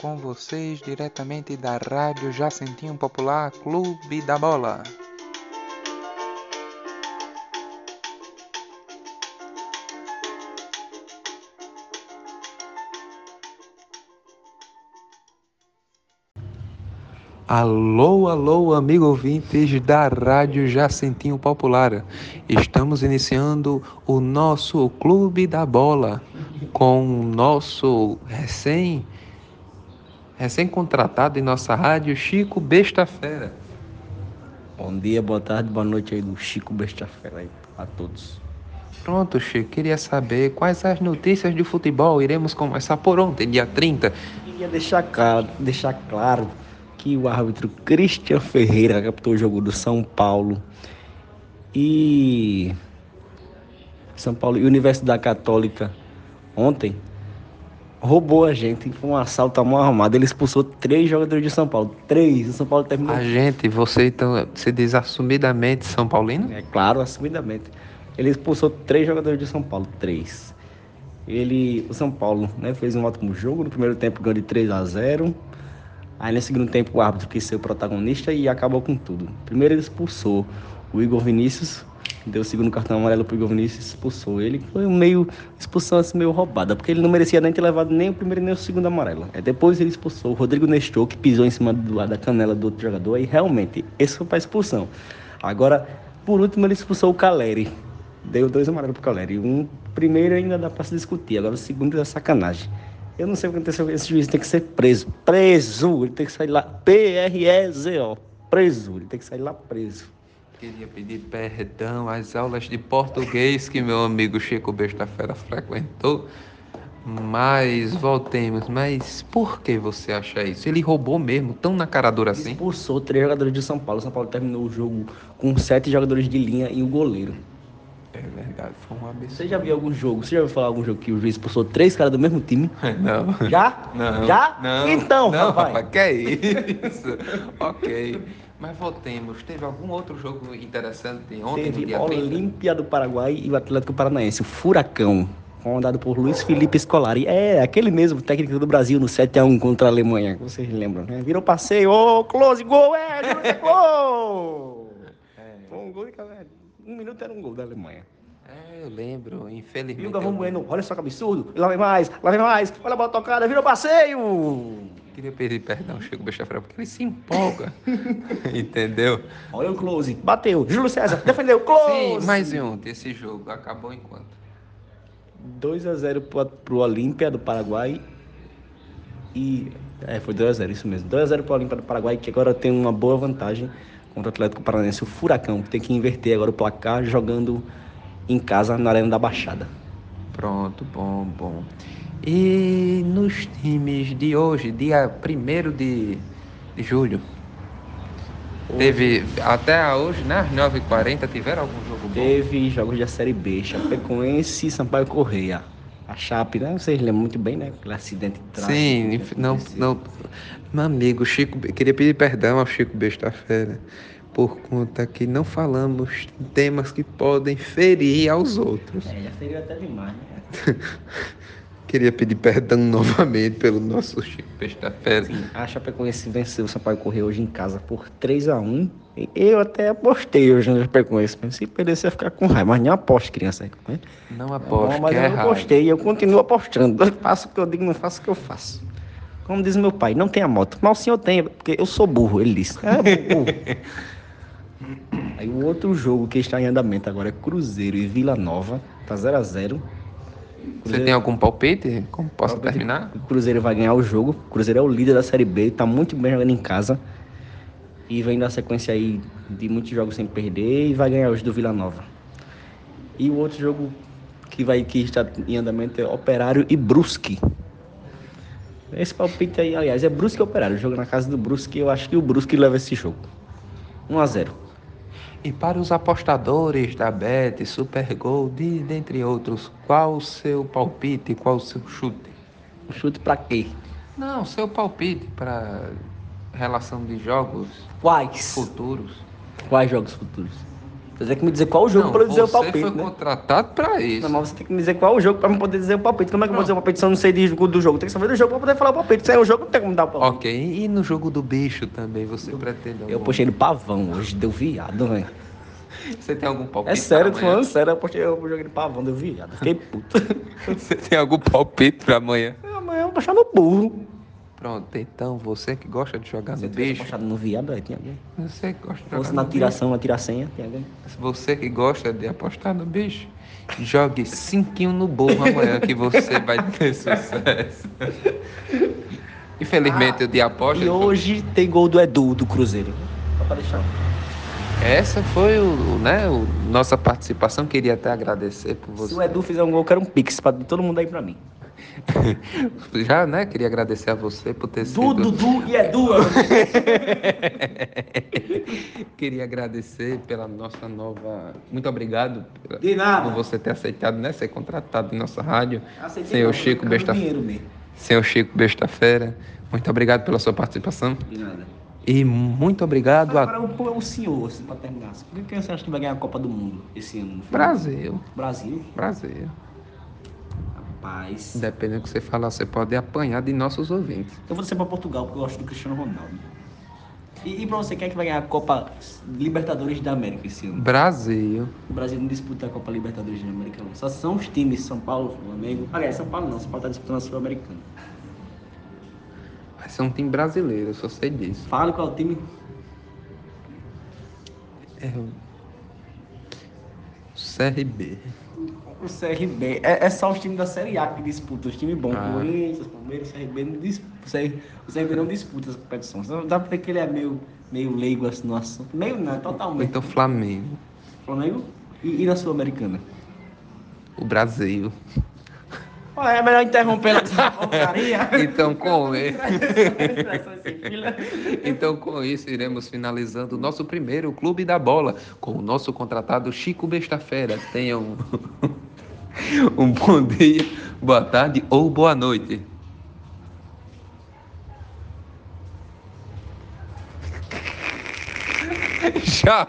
com vocês diretamente da Rádio Jacentinho Popular Clube da Bola. Alô, alô, amigo ouvintes da Rádio Jacentinho Popular. Estamos iniciando o nosso Clube da Bola com o nosso recém recém-contratado em nossa rádio, Chico Besta Fera. Bom dia, boa tarde, boa noite aí do Chico Besta Fera aí a todos. Pronto, Chico, queria saber quais as notícias de futebol iremos começar por ontem, dia 30. Queria deixar claro, deixar claro que o árbitro Christian Ferreira captou o jogo do São Paulo e São Paulo e Universidade Católica ontem roubou a gente, foi um assalto à mão armada. Ele expulsou três jogadores de São Paulo. Três. O São Paulo terminou. A gente, você então se diz assumidamente São Paulino? É claro, assumidamente. Ele expulsou três jogadores de São Paulo. Três. Ele, o São Paulo, né, fez um ótimo jogo. No primeiro tempo ganhou de 3 a 0 Aí no segundo tempo o árbitro quis ser o protagonista e acabou com tudo. Primeiro ele expulsou o Igor Vinícius, deu o segundo cartão amarelo pro Igor Vinícius e expulsou ele. Foi meio expulsão assim meio roubada, porque ele não merecia nem ter levado nem o primeiro nem o segundo amarelo. Aí depois ele expulsou o Rodrigo Nestor, que pisou em cima do, da canela do outro jogador, e realmente, esse foi para expulsão. Agora, por último, ele expulsou o Caleri. Deu dois amarelos pro Caleri. Um primeiro ainda dá para se discutir, agora o segundo é sacanagem. Eu não sei o que aconteceu. Esse juiz tem que ser preso. Preso! Ele tem que sair lá. P-R-E-Z-O. Preso. Ele tem que sair lá preso. Queria pedir perdão às aulas de português que meu amigo Chico Besta Fera frequentou. Mas voltemos. Mas por que você acha isso? Ele roubou mesmo, tão na cara dura assim? Expulsou três jogadores de São Paulo. São Paulo terminou o jogo com sete jogadores de linha e o goleiro. É verdade, foi um absurdo. Você já viu algum jogo? Você já ouviu falar algum jogo que o juiz expulsou três caras do mesmo time? Não. Já? Não. Já? Não. Então, não, rapaz. rapaz, que é isso? ok. Mas voltemos. Teve algum outro jogo interessante ontem, no Teve dia 30? Olímpia do Paraguai e o Atlético Paranaense, o Furacão, comandado por Luiz Felipe Scolari. É, aquele mesmo técnico do Brasil no 7x1 contra a Alemanha, vocês lembram, né? Virou passeio, ô, close, gol, é, gol! Foi um gol de um minuto era um gol da Alemanha. É, eu lembro, infelizmente. E o Galvão Bueno, olha só que absurdo, lá vem mais, lá vem mais, olha a bola tocada, virou passeio! Queria pedir perdão Chico Besta Fera, porque ele se empolga. Entendeu? Olha o close, bateu, Júlio César, defendeu, close! Sim, mas e ontem esse jogo acabou enquanto? 2 a 0 pro, pro Olímpia do Paraguai. E. É, foi 2 a 0 isso mesmo. 2 a 0 pro Olímpia do Paraguai, que agora tem uma boa vantagem contra o Atlético Paranaense, o Furacão, que tem que inverter agora o placar jogando em casa na Arena da Baixada. Pronto, bom, bom. E nos times de hoje, dia 1 de, julho, teve até hoje, né? Às 9h40, tiveram algum jogo bom? Teve jogos da Série B, Chapecoense e Sampaio Correia. A Chape, né? Vocês lembram muito bem, né? Aquele acidente trágico. Sim, não, não. Meu amigo, Chico, queria pedir perdão ao Chico Besta Fera, por conta que não falamos temas que podem ferir aos outros. É, já seria até demais, né? Queria pedir perdão novamente pelo nosso Chico Besta Fera. Sim, a Chapecoense venceu o Sampaio Correia hoje em casa por 3 a 1 E Eu até apostei hoje no Chapecoense. mas Se perder, você vai ficar com raiva. Mas nem aposte, criança. Né? Não É aposto, bom, mas que é eu não apostei. Eu continuo apostando. Eu faço o que eu digo, não faço o que eu faço. Como diz meu pai, não tenha moto. Mas o senhor tem, porque eu sou burro, ele disse. É, burro. Aí o outro jogo que está em andamento agora é Cruzeiro e Vila Nova. Tá 0 a 0 Você tem algum palpite? Como posso Palpite. terminar? O Cruzeiro vai ganhar o jogo. O Cruzeiro é o líder da Série B, tá muito bem jogando em casa. E vem na sequência aí de muitos jogos sem perder e vai ganhar hoje do Vila Nova. E o outro jogo que vai que está em andamento é Operário e Brusque. Esse palpite aí, aliás, é Brusque e Operário. Jogo na casa do Brusque, eu acho que o Brusque leva esse jogo. 1 a 0. E para os apostadores da Bet, Super Gold, e dentre outros, qual o seu palpite, qual o seu chute? Um chute pra quê? Não, seu palpite para relação de jogos Quais? futuros. Quais jogos futuros? Você tem que me dizer qual o jogo Não, pra eu dizer o você palpite, foi né? contratado pra isso. Não, mas você tem que me dizer qual o jogo pra eu poder dizer o palpite. Como é que eu vou dizer o palpite se eu não sei de- do jogo? Tem que saber do jogo pra poder falar o palpite. Se é o jogo, não tem como dar o palpite. Ok, e no jogo do bicho também, você pretende Eu postei no pavão hoje, deu viado, velho. Você tem algum palpite? É sério, tô falando sério. Eu postei eu joguei no pavão, deu viado. Fiquei puto. Você tem algum palpite pra amanhã? Amanhã eu vou postar no burro. Pronto, então você que gosta de jogar Se no bicho, postado no viado, tinha alguém. você que gosta de jogar na no bicho, tiração, na tiracenha, tinha alguém. você que gosta de apostar no bicho, jogue cinquinho no burro amanhã que você vai ter sucesso. Infelizmente, o de aposta. E hoje tem gol do Edu, do Cruzeiro. Só pra deixar. Essa foi o, né, o, nossa participação. Queria até agradecer por Se o você. Edu fizer um gol, eu quero um pix pra todo mundo aí pra mim. Já, né? Queria agradecer a você por ter Du, sido. Dudu e Edu. Queria agradecer pela nossa nova. Muito obrigado pela- De nada. por você ter aceitado, né? Ser contratado em nossa rádio. Aceitei Senhor não, Chico Besta... Senhor Chico Besta Fera. Muito obrigado pela sua participação. De nada. E muito obrigado a Agora, o, senhor, assim, pra terminar. Por que que você acha que vai ganhar a Copa do Mundo esse ano? Brasil. Brasil? Brasil. Rapaz. Dependendo do que você falar, você pode apanhar de nossos ouvintes. Eu vou descer pra Portugal, porque eu gosto do Cristiano Ronaldo. E, e pra você, quem é que vai ganhar a Copa Libertadores da América esse ano? Brasil. O Brasil não disputa a Copa Libertadores da América, não. Só são os times, São Paulo, Flamengo. Aliás, São Paulo não, São Paulo tá disputando a Sul-Americana. Vai ser um time brasileiro, eu só sei disso. Fala qual é o time. É o CRB. O CRB. É, é só os times da Série A que disputam. Os times bons. Ah. Corinthians, Palmeiras, CRB não disputa. O CRB não disputa essa competição. Só Dá pra ver que ele é meio, meio leigo assim no assunto. Meio não, totalmente. então Flamengo. Flamengo e, e na Sul-Americana. O Brasil. É melhor interromper essa porcaria. Então com, então, com isso, iremos finalizando o nosso primeiro Clube da Bola com o nosso contratado Chico Bestafera. Tenham um bom dia, boa tarde ou boa noite. Tchau.